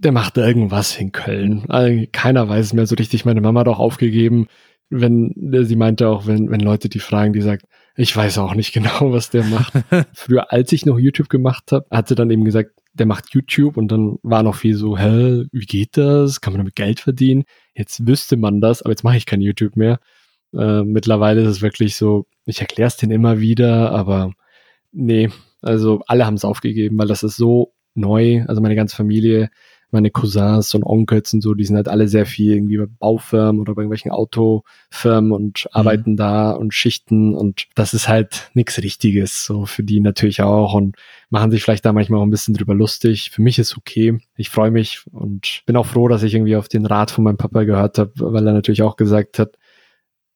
der macht irgendwas in Köln. Also keiner weiß es mehr so richtig. Meine Mama hat auch aufgegeben, wenn sie meinte auch, wenn, wenn Leute die fragen, die sagt, ich weiß auch nicht genau, was der macht. Früher, als ich noch YouTube gemacht habe, hat sie dann eben gesagt, der macht YouTube und dann war noch viel so, hä, wie geht das? Kann man damit Geld verdienen? Jetzt wüsste man das, aber jetzt mache ich kein YouTube mehr. Äh, mittlerweile ist es wirklich so, ich erkläre es denen immer wieder, aber nee, also alle haben es aufgegeben, weil das ist so neu. Also meine ganze Familie meine Cousins und Onkels und so, die sind halt alle sehr viel irgendwie bei Baufirmen oder bei irgendwelchen Autofirmen und mhm. arbeiten da und schichten und das ist halt nichts Richtiges, so für die natürlich auch und machen sich vielleicht da manchmal auch ein bisschen drüber lustig. Für mich ist okay. Ich freue mich und bin auch froh, dass ich irgendwie auf den Rat von meinem Papa gehört habe, weil er natürlich auch gesagt hat,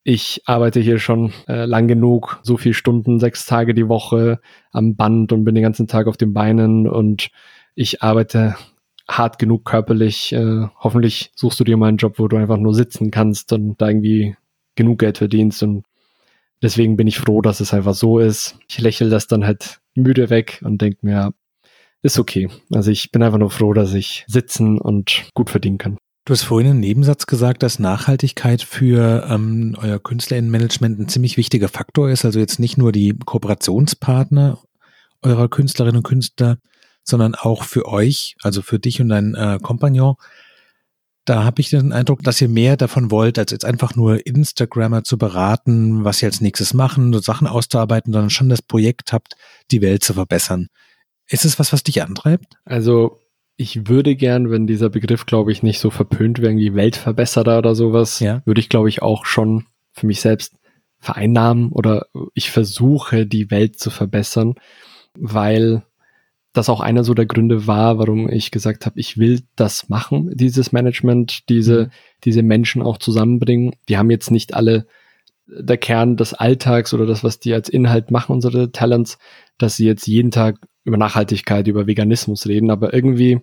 ich arbeite hier schon äh, lang genug, so viel Stunden, sechs Tage die Woche am Band und bin den ganzen Tag auf den Beinen und ich arbeite hart genug körperlich. Äh, hoffentlich suchst du dir mal einen Job, wo du einfach nur sitzen kannst und da irgendwie genug Geld verdienst. Und deswegen bin ich froh, dass es einfach so ist. Ich lächle das dann halt müde weg und denke mir, ist okay. Also ich bin einfach nur froh, dass ich sitzen und gut verdienen kann. Du hast vorhin einen Nebensatz gesagt, dass Nachhaltigkeit für ähm, euer Künstlerinnenmanagement ein ziemlich wichtiger Faktor ist. Also jetzt nicht nur die Kooperationspartner eurer Künstlerinnen und Künstler sondern auch für euch, also für dich und deinen äh, Kompagnon. Da habe ich den Eindruck, dass ihr mehr davon wollt, als jetzt einfach nur Instagrammer zu beraten, was sie als nächstes machen, so Sachen auszuarbeiten, sondern schon das Projekt habt, die Welt zu verbessern. Ist es was, was dich antreibt? Also ich würde gern, wenn dieser Begriff, glaube ich, nicht so verpönt wäre, wie Weltverbesserer oder sowas, ja. würde ich, glaube ich, auch schon für mich selbst vereinnahmen oder ich versuche, die Welt zu verbessern, weil das auch einer so der Gründe war, warum ich gesagt habe, ich will das machen, dieses Management, diese, mhm. diese Menschen auch zusammenbringen. Die haben jetzt nicht alle der Kern des Alltags oder das, was die als Inhalt machen, unsere Talents, dass sie jetzt jeden Tag über Nachhaltigkeit, über Veganismus reden, aber irgendwie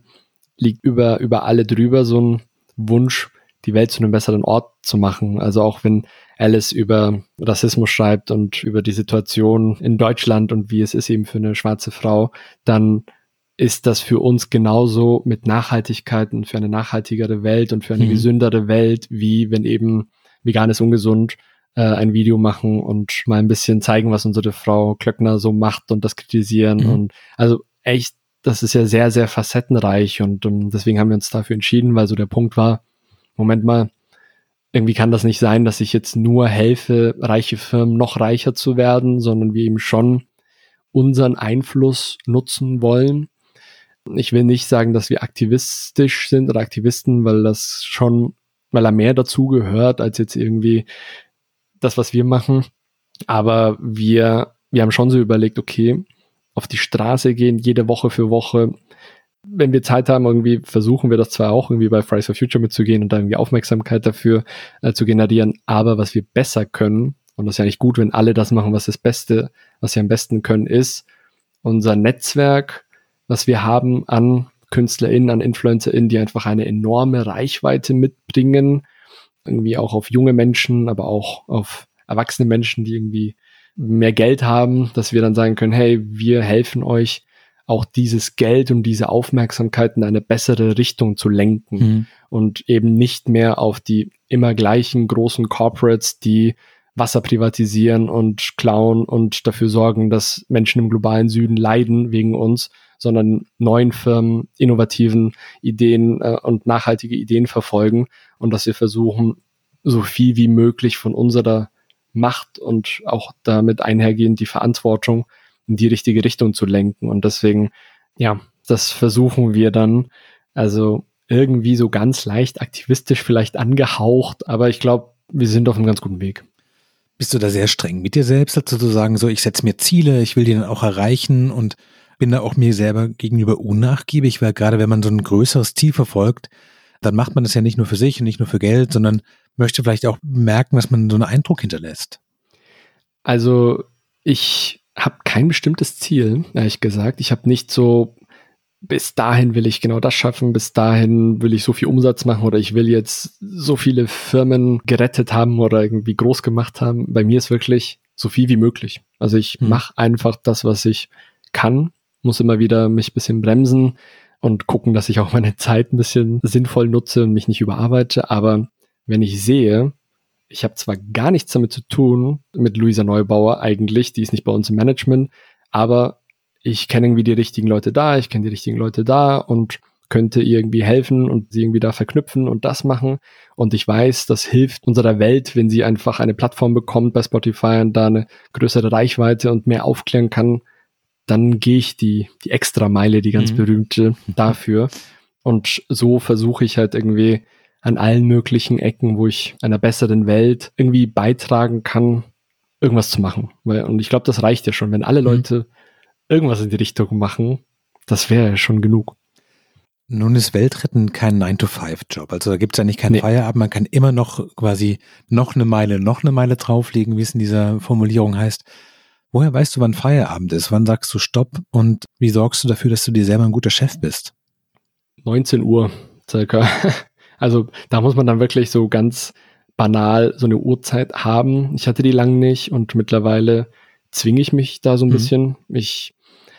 liegt über, über alle drüber so ein Wunsch, die Welt zu einem besseren Ort zu machen. Also auch wenn Alice über Rassismus schreibt und über die Situation in Deutschland und wie es ist eben für eine schwarze Frau, dann ist das für uns genauso mit Nachhaltigkeit und für eine nachhaltigere Welt und für eine mhm. gesündere Welt, wie wenn eben vegan ist ungesund äh, ein Video machen und mal ein bisschen zeigen, was unsere Frau Klöckner so macht und das kritisieren. Mhm. Und also echt, das ist ja sehr, sehr facettenreich und, und deswegen haben wir uns dafür entschieden, weil so der Punkt war, Moment mal, irgendwie kann das nicht sein, dass ich jetzt nur helfe, reiche Firmen noch reicher zu werden, sondern wir eben schon unseren Einfluss nutzen wollen. Ich will nicht sagen, dass wir aktivistisch sind oder Aktivisten, weil das schon, weil er mehr dazu gehört, als jetzt irgendwie das, was wir machen. Aber wir, wir haben schon so überlegt, okay, auf die Straße gehen, jede Woche für Woche, wenn wir Zeit haben, irgendwie versuchen wir das zwar auch irgendwie bei Fridays for Future mitzugehen und da irgendwie Aufmerksamkeit dafür äh, zu generieren, aber was wir besser können, und das ist ja nicht gut, wenn alle das machen, was das Beste, was sie am besten können, ist unser Netzwerk, was wir haben an KünstlerInnen, an InfluencerInnen, die einfach eine enorme Reichweite mitbringen, irgendwie auch auf junge Menschen, aber auch auf erwachsene Menschen, die irgendwie mehr Geld haben, dass wir dann sagen können, hey, wir helfen euch, auch dieses Geld und diese Aufmerksamkeit in eine bessere Richtung zu lenken mhm. und eben nicht mehr auf die immer gleichen großen Corporates, die Wasser privatisieren und klauen und dafür sorgen, dass Menschen im globalen Süden leiden wegen uns, sondern neuen Firmen, innovativen Ideen äh, und nachhaltige Ideen verfolgen und dass wir versuchen, so viel wie möglich von unserer Macht und auch damit einhergehend die Verantwortung in die richtige Richtung zu lenken. Und deswegen, ja, das versuchen wir dann. Also irgendwie so ganz leicht aktivistisch vielleicht angehaucht, aber ich glaube, wir sind auf einem ganz guten Weg. Bist du da sehr streng mit dir selbst, also zu sagen, so ich setze mir Ziele, ich will die dann auch erreichen und bin da auch mir selber gegenüber unnachgiebig, weil gerade wenn man so ein größeres Ziel verfolgt, dann macht man das ja nicht nur für sich und nicht nur für Geld, sondern möchte vielleicht auch merken, dass man so einen Eindruck hinterlässt. Also ich habe kein bestimmtes Ziel, ehrlich gesagt. Ich habe nicht so, bis dahin will ich genau das schaffen, bis dahin will ich so viel Umsatz machen oder ich will jetzt so viele Firmen gerettet haben oder irgendwie groß gemacht haben. Bei mir ist wirklich so viel wie möglich. Also ich mhm. mache einfach das, was ich kann, muss immer wieder mich ein bisschen bremsen und gucken, dass ich auch meine Zeit ein bisschen sinnvoll nutze und mich nicht überarbeite. Aber wenn ich sehe, ich habe zwar gar nichts damit zu tun, mit Luisa Neubauer eigentlich, die ist nicht bei uns im Management, aber ich kenne irgendwie die richtigen Leute da, ich kenne die richtigen Leute da und könnte irgendwie helfen und sie irgendwie da verknüpfen und das machen. Und ich weiß, das hilft unserer Welt, wenn sie einfach eine Plattform bekommt bei Spotify und da eine größere Reichweite und mehr aufklären kann, dann gehe ich die, die extra Meile, die ganz mhm. berühmte, dafür. Und so versuche ich halt irgendwie an allen möglichen Ecken, wo ich einer besseren Welt irgendwie beitragen kann, irgendwas zu machen. Und ich glaube, das reicht ja schon. Wenn alle mhm. Leute irgendwas in die Richtung machen, das wäre ja schon genug. Nun ist Weltretten kein 9-to-5-Job. Also da gibt es ja nicht keinen nee. Feierabend. Man kann immer noch quasi noch eine Meile, noch eine Meile drauflegen, wie es in dieser Formulierung heißt. Woher weißt du, wann Feierabend ist? Wann sagst du Stopp? Und wie sorgst du dafür, dass du dir selber ein guter Chef bist? 19 Uhr circa. Also da muss man dann wirklich so ganz banal so eine Uhrzeit haben. Ich hatte die lang nicht und mittlerweile zwinge ich mich da so ein mhm. bisschen. Ich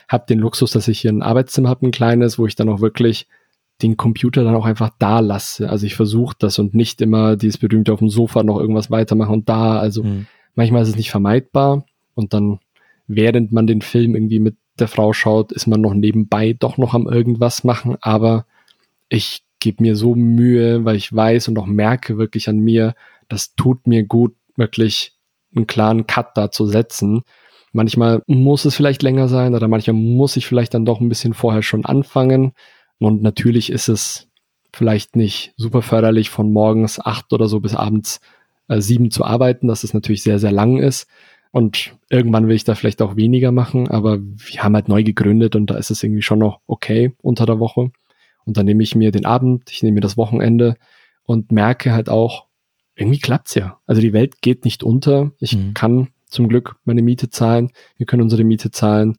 habe den Luxus, dass ich hier ein Arbeitszimmer habe, ein kleines, wo ich dann auch wirklich den Computer dann auch einfach da lasse. Also ich versuche das und nicht immer dieses berühmte auf dem Sofa noch irgendwas weitermachen und da. Also mhm. manchmal ist es nicht vermeidbar und dann während man den Film irgendwie mit der Frau schaut, ist man noch nebenbei doch noch am irgendwas machen, aber ich gebe mir so Mühe, weil ich weiß und auch merke wirklich an mir, das tut mir gut, wirklich einen klaren Cut da zu setzen. Manchmal muss es vielleicht länger sein oder manchmal muss ich vielleicht dann doch ein bisschen vorher schon anfangen. Und natürlich ist es vielleicht nicht super förderlich, von morgens acht oder so bis abends äh, sieben zu arbeiten, dass es natürlich sehr, sehr lang ist. Und irgendwann will ich da vielleicht auch weniger machen, aber wir haben halt neu gegründet und da ist es irgendwie schon noch okay unter der Woche. Und dann nehme ich mir den Abend, ich nehme mir das Wochenende und merke halt auch, irgendwie klappt's ja. Also die Welt geht nicht unter. Ich mhm. kann zum Glück meine Miete zahlen. Wir können unsere Miete zahlen.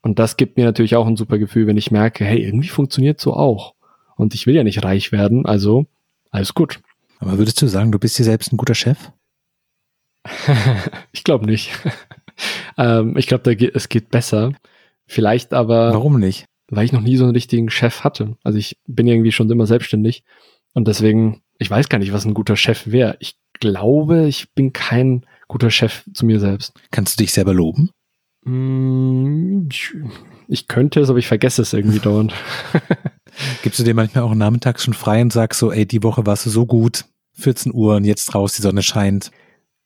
Und das gibt mir natürlich auch ein super Gefühl, wenn ich merke, hey, irgendwie funktioniert so auch. Und ich will ja nicht reich werden, also alles gut. Aber würdest du sagen, du bist dir selbst ein guter Chef? ich glaube nicht. ähm, ich glaube, es geht besser. Vielleicht aber. Warum nicht? Weil ich noch nie so einen richtigen Chef hatte. Also ich bin irgendwie schon immer selbstständig. Und deswegen, ich weiß gar nicht, was ein guter Chef wäre. Ich glaube, ich bin kein guter Chef zu mir selbst. Kannst du dich selber loben? Mm, ich könnte es, aber ich vergesse es irgendwie dauernd. Gibst du dir manchmal auch nachmittags schon frei und sagst so, ey, die Woche warst du so gut, 14 Uhr und jetzt raus, die Sonne scheint?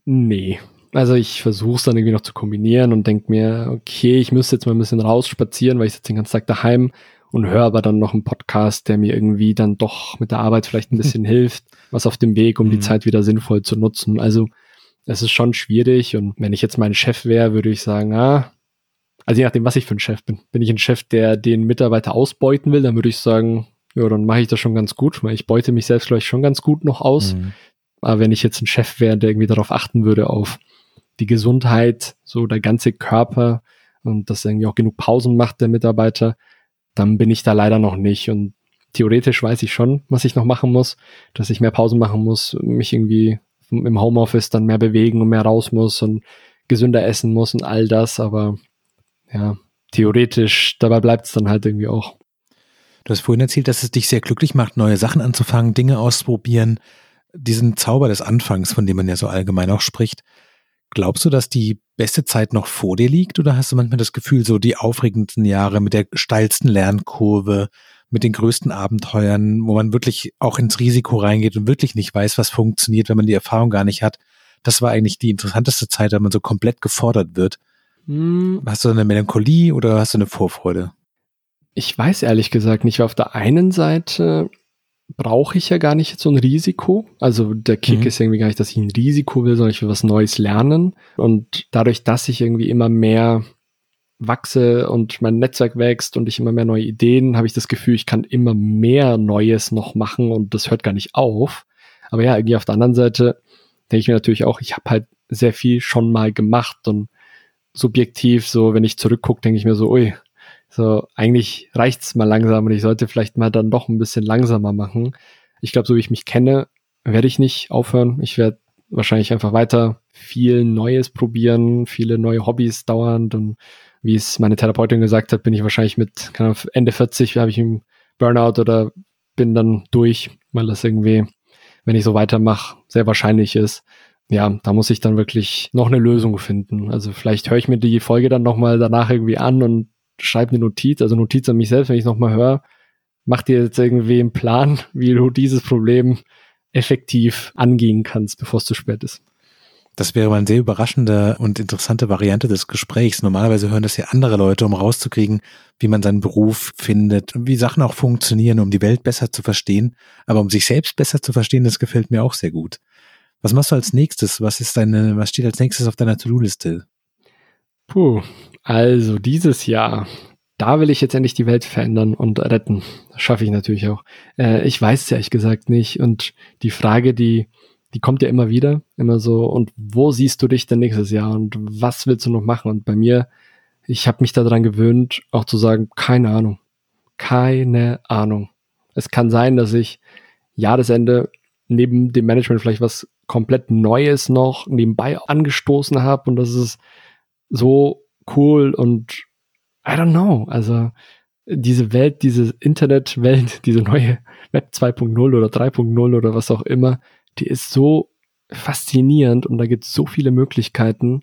Nee. Also ich versuche es dann irgendwie noch zu kombinieren und denke mir, okay, ich müsste jetzt mal ein bisschen raus spazieren, weil ich sitze den ganzen Tag daheim und höre aber dann noch einen Podcast, der mir irgendwie dann doch mit der Arbeit vielleicht ein bisschen hilft, was auf dem Weg, um die mhm. Zeit wieder sinnvoll zu nutzen. Also es ist schon schwierig und wenn ich jetzt mein Chef wäre, würde ich sagen, ah, also je nachdem, was ich für ein Chef bin. Bin ich ein Chef, der den Mitarbeiter ausbeuten will, dann würde ich sagen, ja, dann mache ich das schon ganz gut, weil ich beute mich selbst vielleicht schon ganz gut noch aus. Mhm. Aber wenn ich jetzt ein Chef wäre, der irgendwie darauf achten würde, auf die Gesundheit, so der ganze Körper und dass irgendwie auch genug Pausen macht, der Mitarbeiter, dann bin ich da leider noch nicht. Und theoretisch weiß ich schon, was ich noch machen muss, dass ich mehr Pausen machen muss, mich irgendwie im Homeoffice dann mehr bewegen und mehr raus muss und gesünder essen muss und all das. Aber ja, theoretisch, dabei bleibt es dann halt irgendwie auch. Du hast vorhin erzählt, dass es dich sehr glücklich macht, neue Sachen anzufangen, Dinge auszuprobieren. Diesen Zauber des Anfangs, von dem man ja so allgemein auch spricht. Glaubst du, dass die beste Zeit noch vor dir liegt oder hast du manchmal das Gefühl, so die aufregendsten Jahre mit der steilsten Lernkurve, mit den größten Abenteuern, wo man wirklich auch ins Risiko reingeht und wirklich nicht weiß, was funktioniert, wenn man die Erfahrung gar nicht hat? Das war eigentlich die interessanteste Zeit, wenn man so komplett gefordert wird. Hm. Hast du eine Melancholie oder hast du eine Vorfreude? Ich weiß ehrlich gesagt nicht. Auf der einen Seite brauche ich ja gar nicht so ein Risiko. Also der Kick mhm. ist irgendwie gar nicht, dass ich ein Risiko will, sondern ich will was Neues lernen. Und dadurch, dass ich irgendwie immer mehr wachse und mein Netzwerk wächst und ich immer mehr neue Ideen, habe ich das Gefühl, ich kann immer mehr Neues noch machen und das hört gar nicht auf. Aber ja, irgendwie auf der anderen Seite denke ich mir natürlich auch, ich habe halt sehr viel schon mal gemacht und subjektiv, so wenn ich zurückgucke, denke ich mir so, ui, so eigentlich reicht's mal langsam und ich sollte vielleicht mal dann doch ein bisschen langsamer machen. Ich glaube, so wie ich mich kenne, werde ich nicht aufhören. Ich werde wahrscheinlich einfach weiter viel Neues probieren, viele neue Hobbys dauernd und wie es meine Therapeutin gesagt hat, bin ich wahrscheinlich mit Ahnung, Ende 40 habe ich einen Burnout oder bin dann durch, weil das irgendwie, wenn ich so weitermache, sehr wahrscheinlich ist ja, da muss ich dann wirklich noch eine Lösung finden. Also vielleicht höre ich mir die Folge dann nochmal danach irgendwie an und schreibe eine Notiz, also Notiz an mich selbst, wenn ich nochmal höre. Mach dir jetzt irgendwie einen Plan, wie du dieses Problem effektiv angehen kannst, bevor es zu spät ist. Das wäre mal eine sehr überraschende und interessante Variante des Gesprächs. Normalerweise hören das ja andere Leute, um rauszukriegen, wie man seinen Beruf findet, wie Sachen auch funktionieren, um die Welt besser zu verstehen. Aber um sich selbst besser zu verstehen, das gefällt mir auch sehr gut. Was machst du als nächstes? Was ist deine, was steht als nächstes auf deiner To-Do-Liste? Puh, also dieses Jahr, da will ich jetzt endlich die Welt verändern und retten. Das schaffe ich natürlich auch. Äh, ich weiß es ehrlich gesagt nicht. Und die Frage, die, die kommt ja immer wieder, immer so, und wo siehst du dich denn nächstes Jahr und was willst du noch machen? Und bei mir, ich habe mich daran gewöhnt, auch zu sagen, keine Ahnung. Keine Ahnung. Es kann sein, dass ich Jahresende neben dem Management vielleicht was komplett Neues noch nebenbei angestoßen habe und das ist so cool und I don't know. Also diese Welt, diese Internetwelt, diese neue Web 2.0 oder 3.0 oder was auch immer, die ist so faszinierend und da gibt es so viele Möglichkeiten.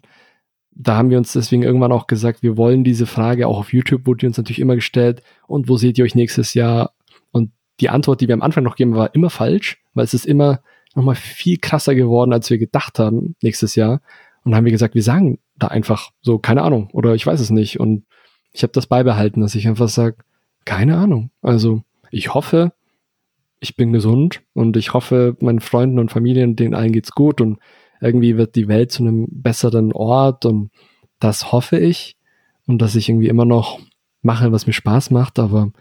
da haben wir uns deswegen irgendwann auch gesagt, wir wollen diese Frage, auch auf YouTube wurde die uns natürlich immer gestellt, und wo seht ihr euch nächstes Jahr? Und die Antwort, die wir am Anfang noch geben, war immer falsch, weil es ist immer nochmal viel krasser geworden, als wir gedacht haben nächstes Jahr. Und dann haben wir gesagt, wir sagen da einfach so, keine Ahnung, oder ich weiß es nicht. Und ich habe das beibehalten, dass ich einfach sage, keine Ahnung. Also ich hoffe, ich bin gesund und ich hoffe, meinen Freunden und Familien, denen allen geht's gut und irgendwie wird die Welt zu einem besseren Ort und das hoffe ich und dass ich irgendwie immer noch mache, was mir Spaß macht, aber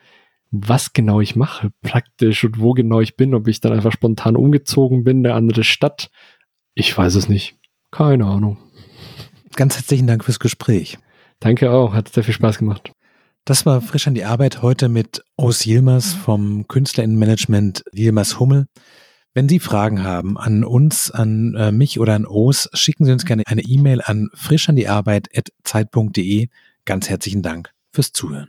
was genau ich mache praktisch und wo genau ich bin, ob ich dann einfach spontan umgezogen bin, eine andere Stadt, ich weiß es nicht. Keine Ahnung. Ganz herzlichen Dank fürs Gespräch. Danke auch, hat sehr viel Spaß gemacht. Das war frisch an die Arbeit heute mit Os Yilmaz vom Künstlerinnenmanagement Yilmaz Hummel. Wenn Sie Fragen haben an uns, an äh, mich oder an Os, schicken Sie uns gerne eine E-Mail an frischandiarbeit.zeit.de. Ganz herzlichen Dank fürs Zuhören.